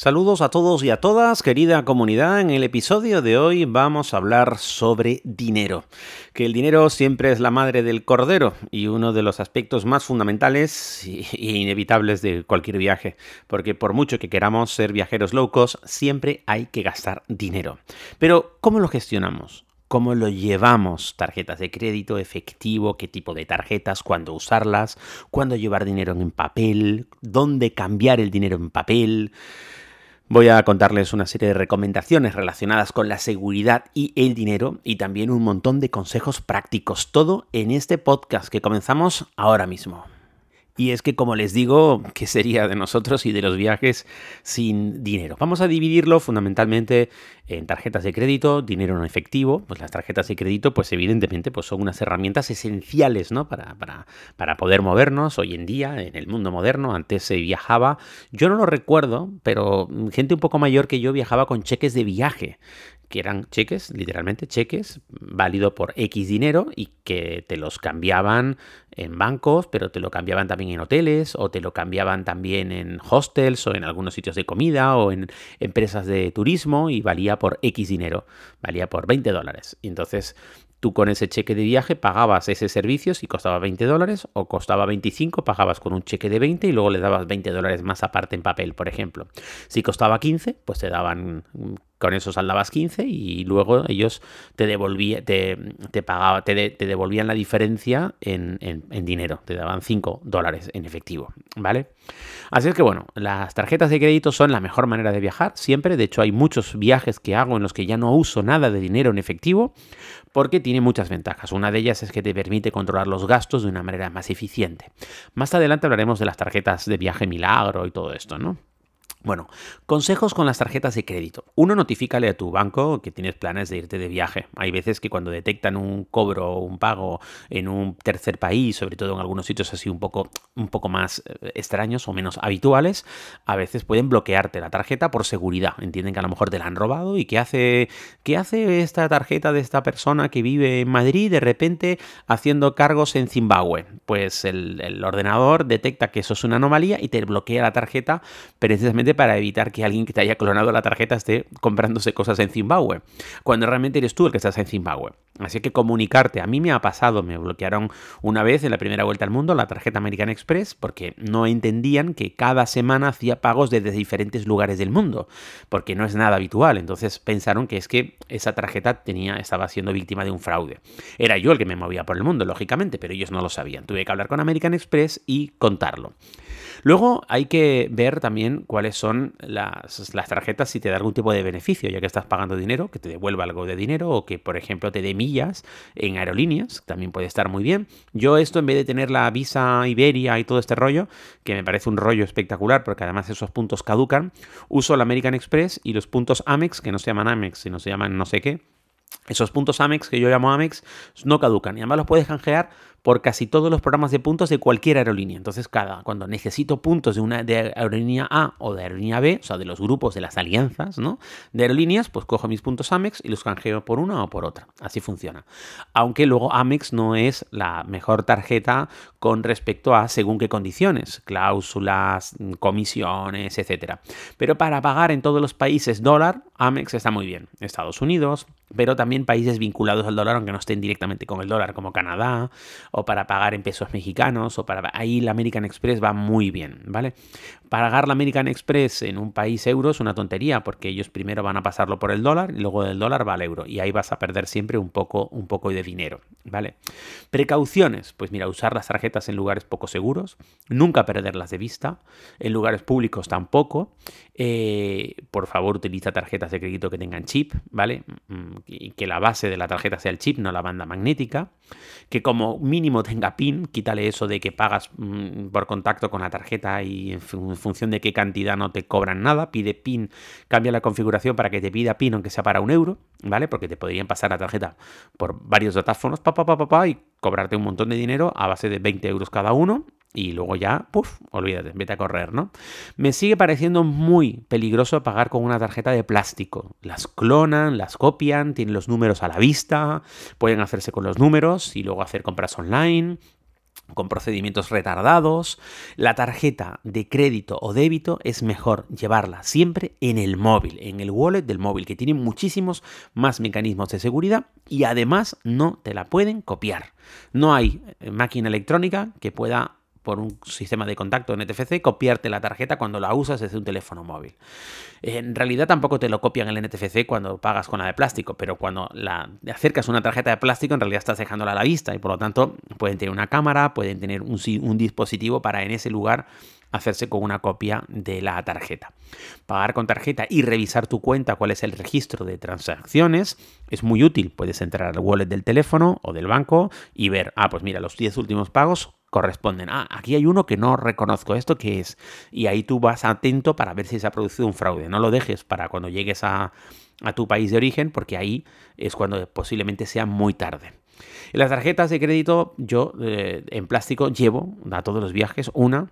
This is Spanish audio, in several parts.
Saludos a todos y a todas, querida comunidad. En el episodio de hoy vamos a hablar sobre dinero. Que el dinero siempre es la madre del cordero y uno de los aspectos más fundamentales e inevitables de cualquier viaje. Porque por mucho que queramos ser viajeros low cost, siempre hay que gastar dinero. Pero, ¿cómo lo gestionamos? cómo lo llevamos, tarjetas de crédito, efectivo, qué tipo de tarjetas, cuándo usarlas, cuándo llevar dinero en papel, dónde cambiar el dinero en papel. Voy a contarles una serie de recomendaciones relacionadas con la seguridad y el dinero y también un montón de consejos prácticos, todo en este podcast que comenzamos ahora mismo. Y es que, como les digo, ¿qué sería de nosotros y de los viajes sin dinero? Vamos a dividirlo fundamentalmente en tarjetas de crédito, dinero no efectivo. Pues las tarjetas de crédito, pues evidentemente, pues son unas herramientas esenciales, ¿no? Para, para, para poder movernos hoy en día, en el mundo moderno. Antes se viajaba, yo no lo recuerdo, pero gente un poco mayor que yo viajaba con cheques de viaje que eran cheques, literalmente cheques, válido por X dinero y que te los cambiaban en bancos, pero te lo cambiaban también en hoteles o te lo cambiaban también en hostels o en algunos sitios de comida o en empresas de turismo y valía por X dinero, valía por 20 dólares. Y entonces Tú con ese cheque de viaje pagabas ese servicio si costaba 20 dólares o costaba 25, pagabas con un cheque de 20 y luego le dabas 20 dólares más aparte en papel, por ejemplo. Si costaba 15, pues te daban con eso saldabas 15 y luego ellos te, devolvían, te, te, te, devolvían la diferencia en, dinero, te daban 5 dólares en efectivo, ¿vale? Así es que bueno, las tarjetas de crédito son la mejor manera de viajar siempre, de hecho hay muchos viajes que hago en los que ya no uso nada de dinero en efectivo porque tiene muchas ventajas. Una de ellas es que te permite controlar los gastos de una manera más eficiente. Más adelante hablaremos de las tarjetas de viaje milagro y todo esto, ¿no? Bueno, consejos con las tarjetas de crédito. Uno, notifícale a tu banco que tienes planes de irte de viaje. Hay veces que cuando detectan un cobro o un pago en un tercer país, sobre todo en algunos sitios así un poco, un poco más eh, extraños o menos habituales, a veces pueden bloquearte la tarjeta por seguridad. Entienden que a lo mejor te la han robado y ¿qué hace, qué hace esta tarjeta de esta persona que vive en Madrid de repente haciendo cargos en Zimbabue? Pues el, el ordenador detecta que eso es una anomalía y te bloquea la tarjeta precisamente para evitar que alguien que te haya clonado la tarjeta esté comprándose cosas en Zimbabue, cuando realmente eres tú el que estás en Zimbabue. Así que comunicarte, a mí me ha pasado, me bloquearon una vez en la primera vuelta al mundo la tarjeta American Express porque no entendían que cada semana hacía pagos desde diferentes lugares del mundo, porque no es nada habitual, entonces pensaron que es que esa tarjeta tenía, estaba siendo víctima de un fraude. Era yo el que me movía por el mundo, lógicamente, pero ellos no lo sabían. Tuve que hablar con American Express y contarlo. Luego hay que ver también cuáles son las, tarjetas si te da algún tipo de beneficio, ya que estás pagando dinero, que te devuelva algo de dinero o que, por ejemplo, te dé millas en aerolíneas, también puede estar muy bien. Yo esto, en vez de tener la Visa Iberia y todo este rollo, que me parece un rollo espectacular, porque además esos puntos caducan, uso la American Express y los puntos Amex, que no se llaman Amex, sino se llaman no sé qué, esos puntos Amex, que yo llamo Amex, no caducan y además los puedes canjear por casi todos los programas de puntos de cualquier aerolínea. Entonces, cada cuando necesito puntos de una aerolínea A o de aerolínea B, o sea, de los grupos de las alianzas, ¿no? De aerolíneas, pues cojo mis puntos Amex y los canjeo por una o por otra. Así funciona. Aunque luego Amex no es la mejor tarjeta con respecto a según qué condiciones, cláusulas, comisiones, etcétera. Pero para pagar en todos los países dólar, Amex está muy bien. Estados Unidos, pero también países vinculados al dólar, aunque no estén directamente con el dólar, como Canadá, o para pagar en pesos mexicanos, o para... Ahí la American Express va muy bien, ¿vale? Pagar la American Express en un país euro es una tontería, porque ellos primero van a pasarlo por el dólar, y luego del dólar va al euro, y ahí vas a perder siempre un poco, un poco de dinero, ¿vale? Precauciones, pues mira, usar las tarjetas en lugares poco seguros, nunca perderlas de vista, en lugares públicos tampoco, eh, por favor utiliza tarjetas de crédito que tengan chip, ¿vale? Mm, y que la base de la tarjeta sea el chip, no la banda magnética, que como mínimo tenga PIN, quítale eso de que pagas mm, por contacto con la tarjeta y en, función de qué cantidad no te cobran nada, pide PIN, cambia la configuración para que te pida PIN aunque sea para un euro, ¿vale? Porque te podrían pasar la tarjeta por varios datáfonos, pa, pa, pa, pa, y cobrarte un montón de dinero a base de 20 euros cada uno y luego ya, puff, olvídate, vete a correr, ¿no? Me sigue pareciendo muy peligroso pagar con una tarjeta de plástico. Las clonan, las copian, tienen los números a la vista, pueden hacerse con los números y luego hacer compras online con procedimientos retardados. La tarjeta de crédito o débito es mejor llevarla siempre en el móvil, en el wallet del móvil, que tiene muchísimos más mecanismos de seguridad y además no te la pueden copiar. No hay eh, máquina electrónica que pueda por un sistema de contacto NFC, copiarte la tarjeta cuando la usas desde un teléfono móvil. En realidad tampoco te lo copian el NFC cuando pagas con la de plástico, pero cuando la acercas una tarjeta de plástico en realidad estás dejándola a la vista y por lo tanto pueden tener una cámara, pueden tener un, un dispositivo para en ese lugar hacerse con una copia de la tarjeta. Pagar con tarjeta y revisar tu cuenta, cuál es el registro de transacciones, es muy útil. Puedes entrar al wallet del teléfono o del banco y ver, ah, pues mira, los 10 últimos pagos corresponden. Ah, aquí hay uno que no reconozco, ¿esto qué es? Y ahí tú vas atento para ver si se ha producido un fraude. No lo dejes para cuando llegues a, tu país de origen, porque ahí es cuando posiblemente sea muy tarde. En las tarjetas de crédito, yo eh, en plástico llevo a todos los viajes una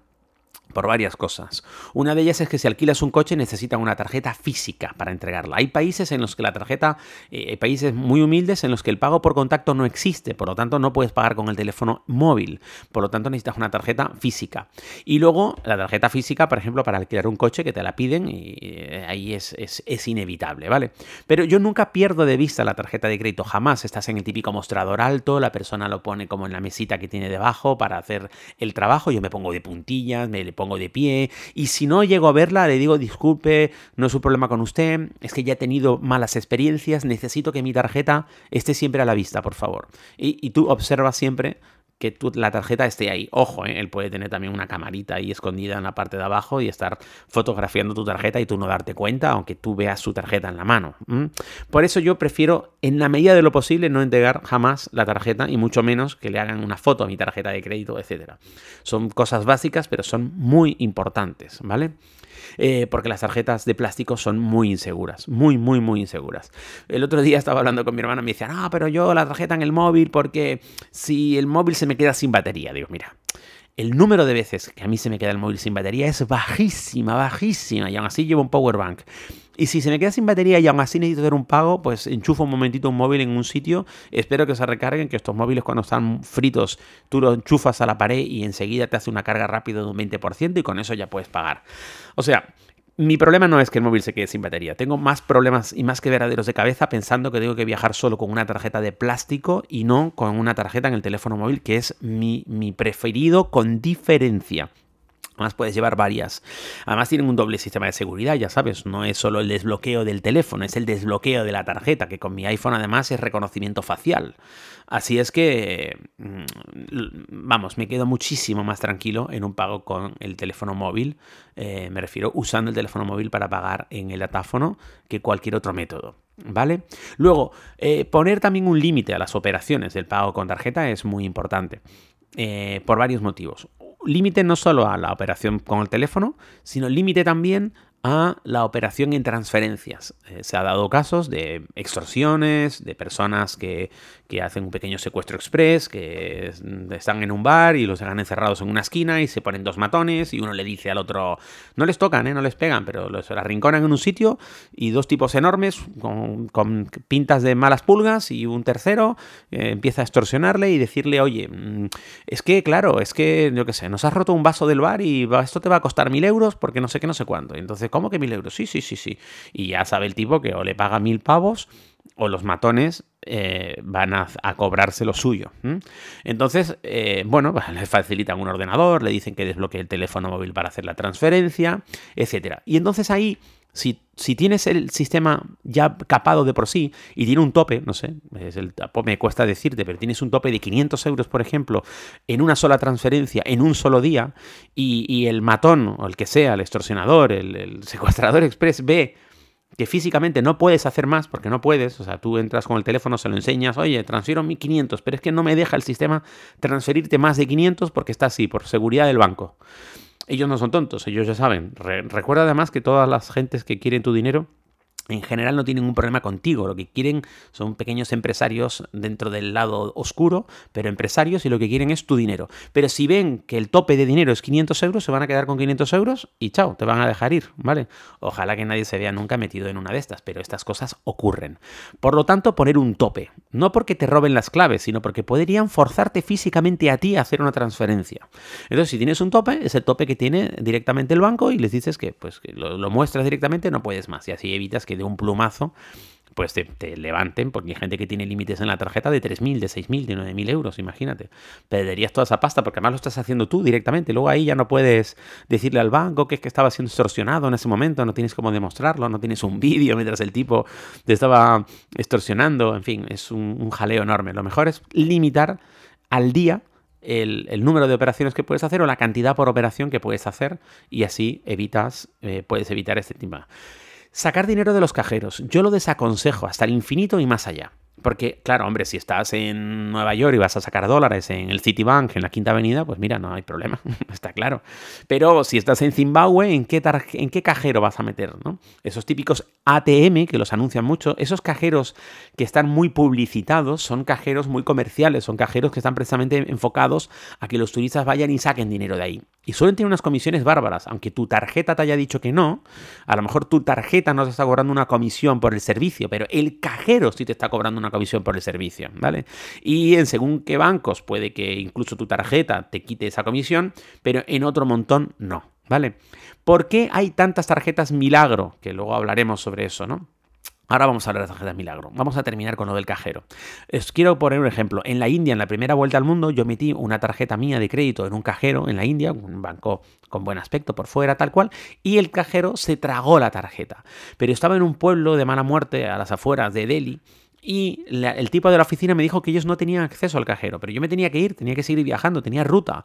por varias cosas. Una de ellas es que si alquilas un coche necesitan una tarjeta física para entregarla. Hay países en los que la tarjeta, eh, hay países muy humildes en los que el pago por contacto no existe, por lo tanto no puedes pagar con el teléfono móvil, por lo tanto necesitas una tarjeta física. Y luego la tarjeta física, por ejemplo, para alquilar un coche que te la piden y eh, ahí es, es inevitable, ¿vale? Pero yo nunca pierdo de vista la tarjeta de crédito, jamás. Estás en el típico mostrador alto, la persona lo pone como en la mesita que tiene debajo para hacer el trabajo, yo me pongo de puntillas, me le pongo de pie y si no llego a verla le digo disculpe, no es un problema con usted, es que ya he tenido malas experiencias, necesito que mi tarjeta esté siempre a la vista, por favor. Y, y tú observas siempre que la tarjeta esté ahí. Ojo, ¿eh? él puede tener también una camarita ahí escondida en la parte de abajo y estar fotografiando tu tarjeta y tú no darte cuenta, aunque tú veas su tarjeta en la mano. Por eso yo prefiero, en la medida de lo posible, no entregar jamás la tarjeta y mucho menos que le hagan una foto a mi tarjeta de crédito, etc. Son cosas básicas, pero son muy importantes, ¿vale? Eh, porque las tarjetas de plástico son muy inseguras, muy, muy, muy inseguras. El otro día estaba hablando con mi hermana y me decía, no, pero yo la tarjeta en el móvil porque si el móvil se me queda sin batería, digo, mira, el número de veces que a mí se me queda el móvil sin batería es bajísima, bajísima, y aún así llevo un power bank. Y si se me queda sin batería y aún así necesito hacer un pago, pues enchufo un momentito un móvil en un sitio, espero que se recarguen, que estos móviles cuando están fritos tú los enchufas a la pared y enseguida te hace una carga rápida de un 20% y con eso ya puedes pagar. O sea, mi problema no es que el móvil se quede sin batería. Tengo más problemas y más que verdaderos de cabeza pensando que tengo que viajar solo con una tarjeta de plástico y no con una tarjeta en el teléfono móvil, que es mi, mi preferido con diferencia. Además puedes llevar varias. Además tienen un doble sistema de seguridad, ya sabes, no es solo el desbloqueo del teléfono, es el desbloqueo de la tarjeta, que con mi iPhone además es reconocimiento facial. Así es que, mm, vamos, me quedo muchísimo más tranquilo en un pago con el teléfono móvil, eh, me refiero usando el teléfono móvil para pagar en el datáfono que cualquier otro método. ¿Vale? Luego, eh, poner también un límite a las operaciones del pago con tarjeta es muy importante. Eh, por varios motivos límite no solo a la operación con el teléfono, sino límite también a la operación en transferencias. Eh, se ha dado casos de extorsiones, de personas que, hacen un pequeño secuestro express, que están en un bar y los dejan encerrados en una esquina y se ponen dos matones y uno le dice al otro, no les tocan, ¿eh? no les pegan, pero los arrinconan en un sitio y dos tipos enormes con, pintas de malas pulgas y un tercero eh, empieza a extorsionarle y decirle, oye, mm, es que claro, es que, yo qué sé, nos has roto un vaso del bar y esto te va a costar mil euros porque no sé qué, no sé cuánto. Entonces, ¿cómo que mil euros? Sí, sí, sí, sí. Y ya sabe el tipo que o le paga mil pavos o los matones eh, van a, cobrarse lo suyo. Entonces, eh, bueno, pues, le facilitan un ordenador, le dicen que desbloquee el teléfono móvil para hacer la transferencia, etc. Y entonces ahí si, tienes el sistema ya capado de por sí y tiene un tope, no sé, es el, me cuesta decirte, pero tienes un tope de 500 euros, por ejemplo, en una sola transferencia, en un solo día, y, el matón, o el que sea, el extorsionador, el, secuestrador express, ve que físicamente no puedes hacer más porque no puedes, o sea, tú entras con el teléfono, se lo enseñas, oye, transfiero 1500, pero es que no me deja el sistema transferirte más de 500 porque está así, por seguridad del banco ellos no son tontos, ellos ya saben. recuerda además que todas las gentes que quieren tu dinero en general no tienen ningún problema contigo. Lo que quieren son pequeños empresarios dentro del lado oscuro, pero empresarios y lo que quieren es tu dinero. Pero si ven que el tope de dinero es 500 euros, se van a quedar con 500 euros y chao, te van a dejar ir, ¿vale? Ojalá que nadie se vea nunca metido en una de estas, pero estas cosas ocurren. Por lo tanto, poner un tope. No porque te roben las claves, sino porque podrían forzarte físicamente a ti a hacer una transferencia. Entonces, si tienes un tope, es el tope que tiene directamente el banco y les dices que, pues, lo, lo muestras directamente, no puedes más. Y así evitas que de un plumazo pues te, levanten, porque hay gente que tiene límites en la tarjeta de 3.000, de 6.000, de 9.000 euros, imagínate. Perderías toda esa pasta porque además lo estás haciendo tú directamente. Luego ahí ya no puedes decirle al banco que es que estaba siendo extorsionado en ese momento, no tienes cómo demostrarlo, no tienes un vídeo mientras el tipo te estaba extorsionando, en fin, es un, jaleo enorme. Lo mejor es limitar al día el, número de operaciones que puedes hacer o la cantidad por operación que puedes hacer y así evitas, eh, puedes evitar este tema. Sacar dinero de los cajeros. Yo lo desaconsejo hasta el infinito y más allá. Porque, claro, hombre, si estás en Nueva York y vas a sacar dólares en el Citibank, en la Quinta Avenida, pues mira, no hay problema, está claro. Pero si estás en Zimbabue, ¿en qué, ¿en qué cajero vas a meter? ¿no? Esos típicos ATM, que los anuncian mucho, esos cajeros que están muy publicitados, son cajeros muy comerciales, son cajeros que están precisamente enfocados a que los turistas vayan y saquen dinero de ahí. Y suelen tener unas comisiones bárbaras, aunque tu tarjeta te haya dicho que no, a lo mejor tu tarjeta no te está cobrando una comisión por el servicio, pero el cajero sí te está cobrando una comisión por el servicio, ¿vale? Y en según qué bancos puede que incluso tu tarjeta te quite esa comisión, pero en otro montón no, ¿vale? ¿Por qué hay tantas tarjetas milagro? Que luego hablaremos sobre eso, ¿no? Ahora vamos a hablar de tarjetas milagro. Vamos a terminar con lo del cajero. Os quiero poner un ejemplo. En la India, en la primera vuelta al mundo, yo metí una tarjeta mía de crédito en un cajero en la India, un banco con buen aspecto por fuera, tal cual, y el cajero se tragó la tarjeta. Pero estaba en un pueblo de mala muerte a las afueras de Delhi y el tipo de la oficina me dijo que ellos no tenían acceso al cajero, pero yo me tenía que ir, tenía que seguir viajando, tenía ruta.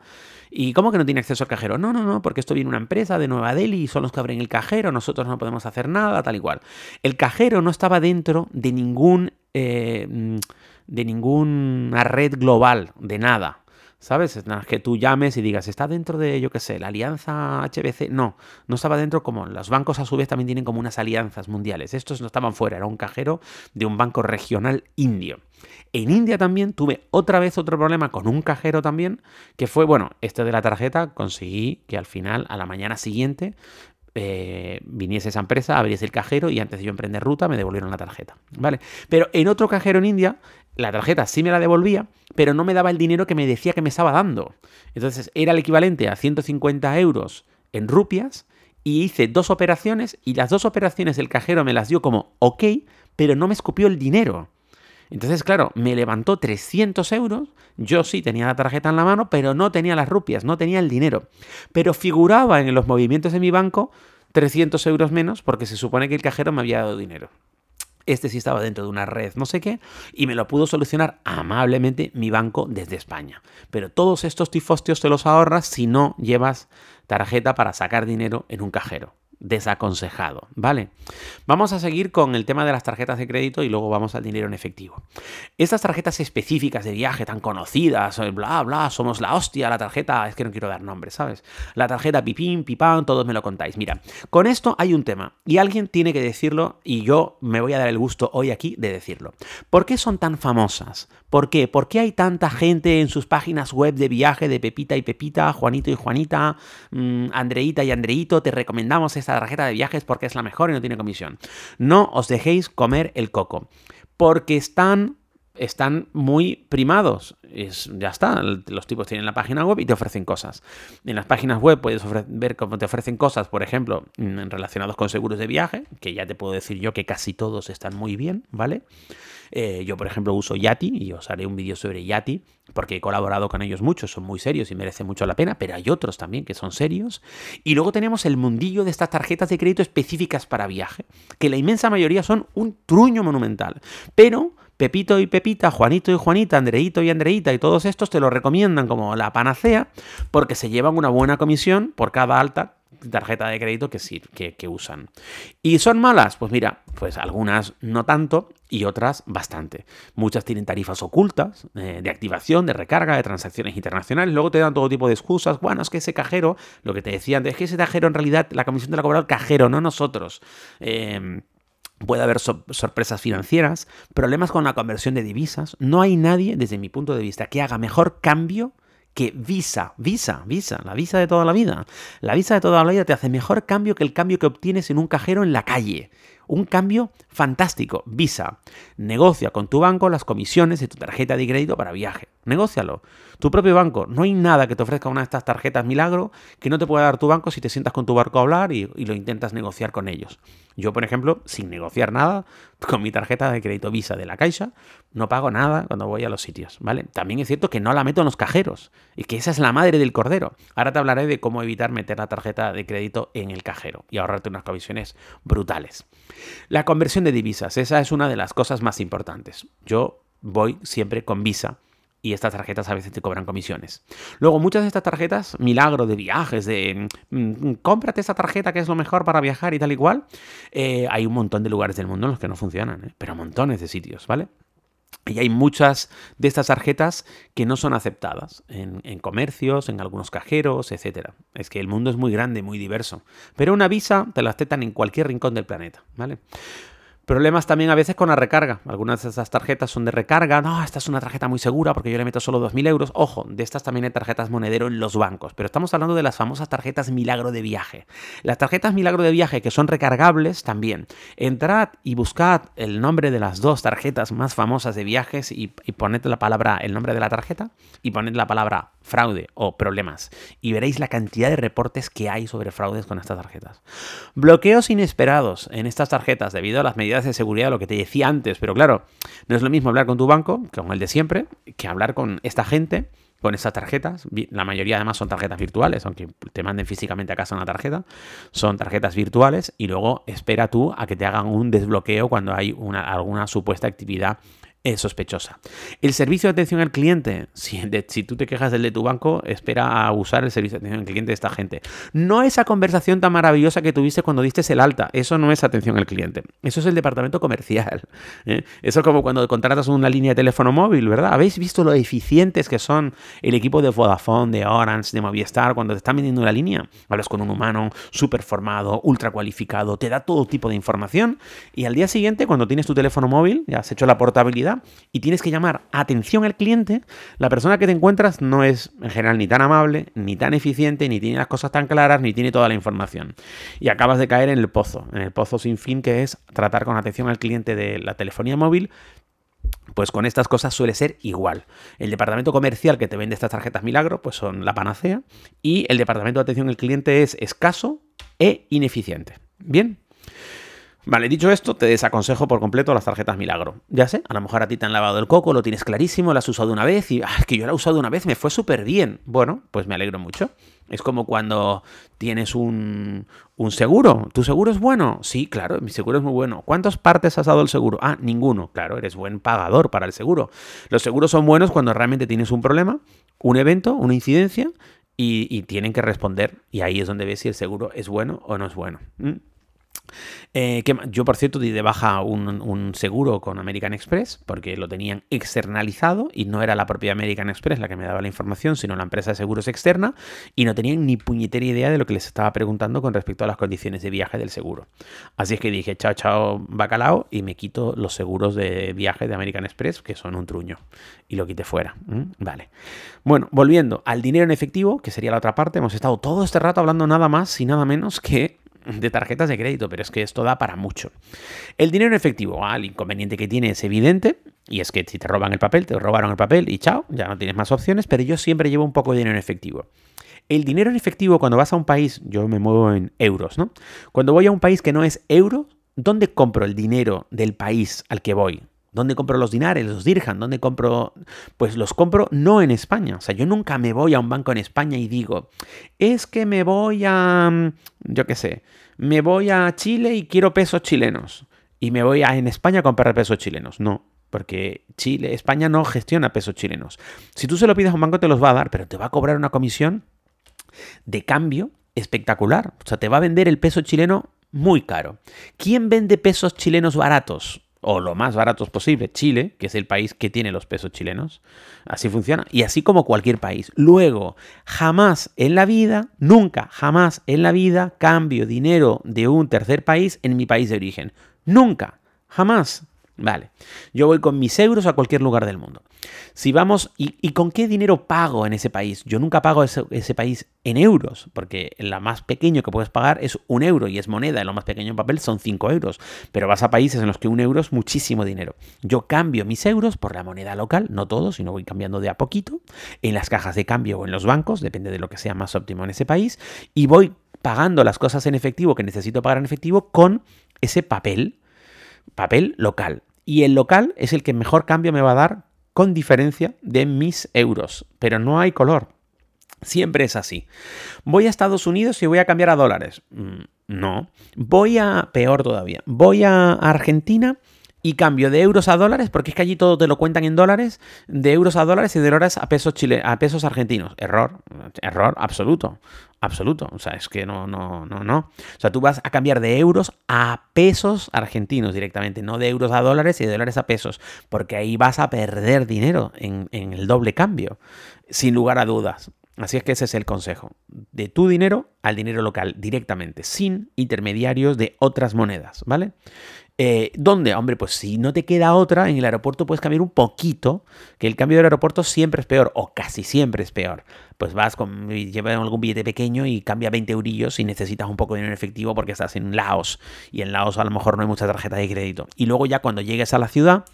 ¿Y cómo que no tiene acceso al cajero? No, no, no, porque esto viene una empresa de Nueva Delhi y son los que abren el cajero, nosotros no podemos hacer nada, tal y cual. El cajero no estaba dentro de ningún... Eh, de ninguna red global, de nada. ¿Sabes? Es que tú llames y digas, está dentro de, yo qué sé, la alianza HBC. No, no estaba dentro como los bancos a su vez también tienen como unas alianzas mundiales. Estos no estaban fuera, era un cajero de un banco regional indio. En India también tuve otra vez otro problema con un cajero también, que fue, bueno, este de la tarjeta, conseguí que al final, a la mañana siguiente, eh, viniese esa empresa, abriese el cajero y antes de yo emprender ruta me devolvieron la tarjeta. ¿Vale? Pero en otro cajero en India la tarjeta sí me la devolvía, pero no me daba el dinero que me decía que me estaba dando. Entonces era el equivalente a 150 euros en rupias y hice dos operaciones y las dos operaciones el cajero me las dio como ok, pero no me escupió el dinero. Entonces, claro, me levantó 300 euros. Yo sí tenía la tarjeta en la mano, pero no tenía las rupias, no tenía el dinero. Pero figuraba en los movimientos de mi banco 300 euros menos porque se supone que el cajero me había dado dinero. Este sí estaba dentro de una red, no sé qué, y me lo pudo solucionar amablemente mi banco desde España. Pero todos estos tifostios te los ahorras si no llevas tarjeta para sacar dinero en un cajero desaconsejado, ¿vale? Vamos a seguir con el tema de las tarjetas de crédito y luego vamos al dinero en efectivo. Estas tarjetas específicas de viaje tan conocidas, eh, bla, bla, somos la hostia, la tarjeta, es que no quiero dar nombres, ¿sabes? La tarjeta pipín, pipán, todos me lo contáis. Mira, con esto hay un tema y alguien tiene que decirlo y yo me voy a dar el gusto hoy aquí de decirlo. ¿Por qué son tan famosas? ¿Por qué? ¿Por qué hay tanta gente en sus páginas web de viaje de Pepita y Pepita, Juanito y Juanita, mm, Andreita y Andreito? Te recomendamos esta tarjeta de viajes porque es la mejor y no tiene comisión. No os dejéis comer el coco, porque están están muy primados. Es, ya está, los tipos tienen la página web y te ofrecen cosas. En las páginas web puedes ver cómo te ofrecen cosas, por ejemplo, mm, relacionados con seguros de viaje, que ya te puedo decir yo que casi todos están muy bien, ¿vale? Eh, yo, por ejemplo, uso Yati y os haré un vídeo sobre Yati porque he colaborado con ellos mucho, son muy serios y merecen mucho la pena, pero hay otros también que son serios. Y luego tenemos el mundillo de estas tarjetas de crédito específicas para viaje, que la inmensa mayoría son un truño monumental. Pero Pepito y Pepita, Juanito y Juanita, Andreito y Andreita y todos estos te lo recomiendan como la panacea porque se llevan una buena comisión por cada alta tarjeta de crédito que, sí, que, usan. ¿Y son malas? Pues mira, pues algunas no tanto y otras bastante. Muchas tienen tarifas ocultas eh, de activación, de recarga, de transacciones internacionales. Luego te dan todo tipo de excusas. Bueno, es que ese cajero, lo que te decía antes, es que ese cajero en realidad la comisión te la ha cobrado el cajero, no nosotros. Eh, Puede haber sorpresas financieras, problemas con la conversión de divisas. No hay nadie, desde mi punto de vista, que haga mejor cambio que Visa, Visa, Visa, la Visa de toda la vida. La Visa de toda la vida te hace mejor cambio que el cambio que obtienes en un cajero en la calle. Un cambio fantástico. Visa. Negocia con tu banco las comisiones de tu tarjeta de crédito para viaje. Negócialo. Tu propio banco. No hay nada que te ofrezca una de estas tarjetas milagro que no te pueda dar tu banco si te sientas con tu barco a hablar y, y lo intentas negociar con ellos. Yo, por ejemplo, sin negociar nada, con mi tarjeta de crédito Visa de la Caixa, no pago nada cuando voy a los sitios, ¿vale? También es cierto que no la meto en los cajeros y que esa es la madre del cordero. Ahora te hablaré de cómo evitar meter la tarjeta de crédito en el cajero y ahorrarte unas comisiones brutales. La conversión de divisas, esa es una de las cosas más importantes. Yo voy siempre con Visa y estas tarjetas a veces te cobran comisiones. Luego, muchas de estas tarjetas, milagro de viajes, de mm, mm, cómprate esta tarjeta que es lo mejor para viajar y tal y cual, eh, hay un montón de lugares del mundo en los que no funcionan, ¿eh? pero montones de sitios, ¿vale? Y hay muchas de estas tarjetas que no son aceptadas en, en, comercios, en algunos cajeros, etc. Es que el mundo es muy grande, muy diverso. Pero una visa te la aceptan en cualquier rincón del planeta, ¿vale? Problemas también a veces con la recarga. Algunas de estas tarjetas son de recarga. No, esta es una tarjeta muy segura porque yo le meto solo 2.000 euros. Ojo, de estas también hay tarjetas monedero en los bancos. Pero estamos hablando de las famosas tarjetas milagro de viaje. Las tarjetas milagro de viaje que son recargables también. Entrad y buscad el nombre de las dos tarjetas más famosas de viajes y, y poned la palabra, el nombre de la tarjeta y poned la palabra fraude o problemas. Y veréis la cantidad de reportes que hay sobre fraudes con estas tarjetas. Bloqueos inesperados en estas tarjetas debido a las medidas de seguridad, lo que te decía antes. Pero claro, no es lo mismo hablar con tu banco, con el de siempre, que hablar con esta gente con estas tarjetas. La mayoría además son tarjetas virtuales, aunque te manden físicamente a casa una tarjeta. Son tarjetas virtuales y luego espera tú a que te hagan un desbloqueo cuando hay una, alguna supuesta actividad es sospechosa. El servicio de atención al cliente, si, si, tú te quejas del de tu banco, espera a usar el servicio de atención al cliente de esta gente. No esa conversación tan maravillosa que tuviste cuando diste el alta, eso no es atención al cliente, eso es el departamento comercial. ¿eh? Eso es como cuando contratas una línea de teléfono móvil, ¿verdad? ¿Habéis visto lo eficientes que son el equipo de Vodafone, de Orange, de Movistar cuando te están vendiendo una línea? Hablas con un humano súper formado, ultra cualificado, te da todo tipo de información y al día siguiente, cuando tienes tu teléfono móvil, ya has hecho la portabilidad, y tienes que llamar atención al cliente, la persona que te encuentras no es en general ni tan amable, ni tan eficiente, ni tiene las cosas tan claras, ni tiene toda la información. Y acabas de caer en el pozo, en el pozo sin fin que es tratar con atención al cliente de la telefonía móvil pues con estas cosas suele ser igual. El departamento comercial que te vende estas tarjetas milagro, pues son la panacea. Y el departamento de atención al cliente es escaso e ineficiente. Bien. Vale, dicho esto, te desaconsejo por completo las tarjetas milagro. Ya sé, a lo mejor a ti te han lavado el coco, lo tienes clarísimo, lo has usado una vez y ah, es que yo la he usado una vez, me fue súper bien. Bueno, pues me alegro mucho. Es como cuando tienes un, un, seguro. ¿Tu seguro es bueno? Sí, claro, mi seguro es muy bueno. ¿Cuántas partes has dado el seguro? Ah, ninguno. Claro, eres buen pagador para el seguro. Los seguros son buenos cuando realmente tienes un problema, un evento, una incidencia y, tienen que responder. Y ahí es donde ves si el seguro es bueno o no es bueno. Eh, yo, por cierto, di de baja un, seguro con American Express porque lo tenían externalizado y no era la propia American Express la que me daba la información, sino la empresa de seguros externa y no tenían ni puñetera idea de lo que les estaba preguntando con respecto a las condiciones de viaje del seguro. Así es que dije, chao, chao, bacalao, y me quito los seguros de viaje de American Express, que son un truño, y lo quité fuera. Vale. Bueno, volviendo al dinero en efectivo, que sería la otra parte, hemos estado todo este rato hablando nada más y nada menos que de tarjetas de crédito, pero es que esto da para mucho. El dinero en efectivo, ah, el inconveniente que tiene es evidente, y es que si te roban el papel, te robaron el papel y chao, ya no tienes más opciones, pero yo siempre llevo un poco de dinero en efectivo. El dinero en efectivo, cuando vas a un país, yo me muevo en euros, ¿no? Cuando voy a un país que no es euro, ¿dónde compro el dinero del país al que voy? ¿Dónde compro los dinares, los dirham? ¿Dónde compro? Pues los compro no en España. O sea, yo nunca me voy a un banco en España y digo, es que me voy a, mm, yo qué sé, me voy a Chile y quiero pesos chilenos. Y me voy a en España a comprar pesos chilenos. No, porque Chile, España no gestiona pesos chilenos. Si tú se lo pides a un banco te los va a dar, pero te va a cobrar una comisión de cambio espectacular. O sea, te va a vender el peso chileno muy caro. ¿Quién vende pesos chilenos baratos? O lo más baratos posible, Chile, que es el país que tiene los pesos chilenos. Así funciona. Y así como cualquier país. Luego, jamás en la vida, nunca, jamás en la vida cambio dinero de un tercer país en mi país de origen. Nunca, jamás. Vale, yo voy con mis euros a cualquier lugar del mundo. Si vamos, ¿y, con qué dinero pago en ese país? Yo nunca pago ese, país en euros, porque la más pequeño que puedes pagar es un euro y es moneda, y lo más pequeño en papel son 5 euros. Pero vas a países en los que un euro es muchísimo dinero. Yo cambio mis euros por la moneda local, no todo, sino voy cambiando de a poquito, en las cajas de cambio o en los bancos, depende de lo que sea más óptimo en ese país, y voy pagando las cosas en efectivo que necesito pagar en efectivo con ese papel, papel local. Y el local es el que mejor cambio me va a dar con diferencia de mis euros, pero no hay color. Siempre es así. Voy a Estados Unidos y voy a cambiar a dólares. Mm, no. Voy a, peor todavía, voy a Argentina y cambio de euros a dólares, porque es que allí todo te lo cuentan en dólares, de euros a dólares y de dólares a pesos, chile, a pesos argentinos. Error, error absoluto, absoluto. O sea, es que no, no, no, no. O sea, tú vas a cambiar de euros a pesos argentinos directamente, no de euros a dólares y de dólares a pesos, porque ahí vas a perder dinero en, en el doble cambio, sin lugar a dudas. Así es que ese es el consejo. De tu dinero al dinero local directamente, sin intermediarios de otras monedas, ¿vale? Eh, ¿Dónde? Hombre, pues si no te queda otra, en el aeropuerto puedes cambiar un poquito, que el cambio del aeropuerto siempre es peor, o casi siempre es peor. Pues vas con, llevas algún billete pequeño y cambia 20 eurillos y necesitas un poco de dinero efectivo porque estás en Laos. Y en Laos a lo mejor no hay mucha tarjeta de crédito. Y luego ya cuando llegues a la ciudad,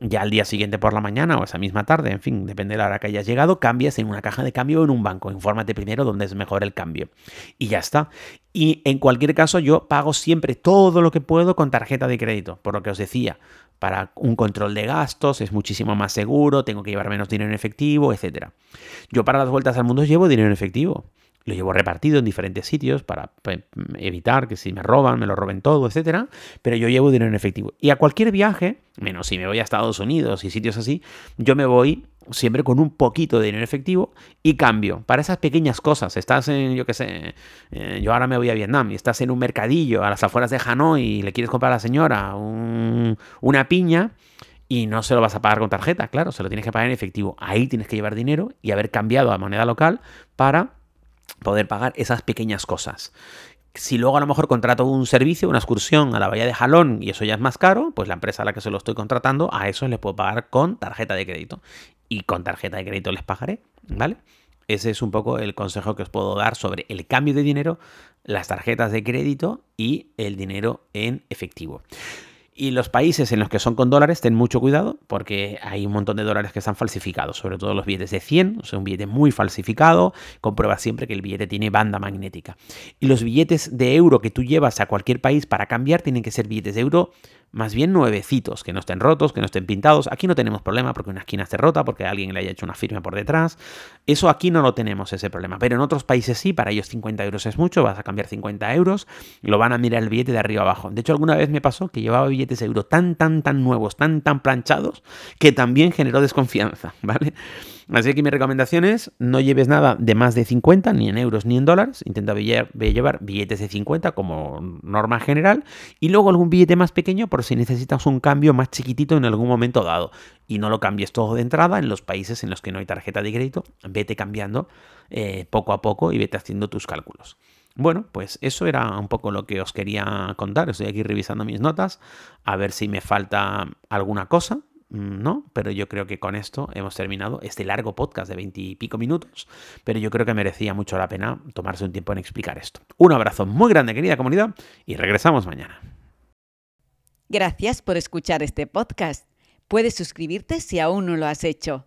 ya al día siguiente por la mañana o esa misma tarde, en fin, depende de la hora que hayas llegado, cambias en una caja de cambio o en un banco. Infórmate primero dónde es mejor el cambio. Y ya está. Y en cualquier caso, yo pago siempre todo lo que puedo con tarjeta de crédito, por lo que os decía. Para un control de gastos es muchísimo más seguro, tengo que llevar menos dinero en efectivo, etc. Yo para las vueltas al mundo llevo dinero en efectivo lo llevo repartido en diferentes sitios para evitar que si me roban, me lo roben todo, etcétera, pero yo llevo dinero en efectivo. Y a cualquier viaje, menos si me voy a Estados Unidos y sitios así, yo me voy siempre con un poquito de dinero en efectivo y cambio para esas pequeñas cosas. Estás en, yo qué sé, eh, yo ahora me voy a Vietnam y estás en un mercadillo a las afueras de Hanoi y le quieres comprar a la señora una piña y no se lo vas a pagar con tarjeta, claro, se lo tienes que pagar en efectivo. Ahí tienes que llevar dinero y haber cambiado a moneda local para poder pagar esas pequeñas cosas. Si luego a lo mejor contrato un servicio, una excursión a la bahía de Jalón y eso ya es más caro, pues la empresa a la que se lo estoy contratando, a eso les puedo pagar con tarjeta de crédito. Y con tarjeta de crédito les pagaré, ¿vale? Ese es un poco el consejo que os puedo dar sobre el cambio de dinero, las tarjetas de crédito y el dinero en efectivo. Y los países en los que son con dólares, ten mucho cuidado porque hay un montón de dólares que están falsificados, sobre todo los billetes de 100, o sea, un billete muy falsificado, comprueba siempre que el billete tiene banda magnética. Y los billetes de euro que tú llevas a cualquier país para cambiar tienen que ser billetes de euro más bien nuevecitos, que no estén rotos, que no estén pintados. Aquí no tenemos problema porque una esquina esté rota, porque alguien le haya hecho una firma por detrás. Eso aquí no lo tenemos, ese problema. Pero en otros países sí, para ellos 50 euros es mucho, vas a cambiar 50 euros, lo van a mirar el billete de arriba abajo. De hecho, alguna vez me pasó que llevaba billetes de euro tan, tan, tan nuevos, tan, tan planchados, que también generó desconfianza, ¿vale? Así que mi recomendación es no lleves nada de más de 50, ni en euros ni en dólares. Intenta llevar billetes de 50 como norma general y luego algún billete más pequeño por si necesitas un cambio más chiquitito en algún momento dado. Y no lo cambies todo de entrada en los países en los que no hay tarjeta de crédito. Vete cambiando eh, poco a poco y vete haciendo tus cálculos. Bueno, pues eso era un poco lo que os quería contar. Estoy aquí revisando mis notas a ver si me falta alguna cosa. Mm, no, pero yo creo que con esto hemos terminado este largo podcast de veintipico minutos, pero yo creo que merecía mucho la pena tomarse un tiempo en explicar esto. Un abrazo muy grande, querida comunidad, y regresamos mañana. Gracias por escuchar este podcast. Puedes suscribirte si aún no lo has hecho,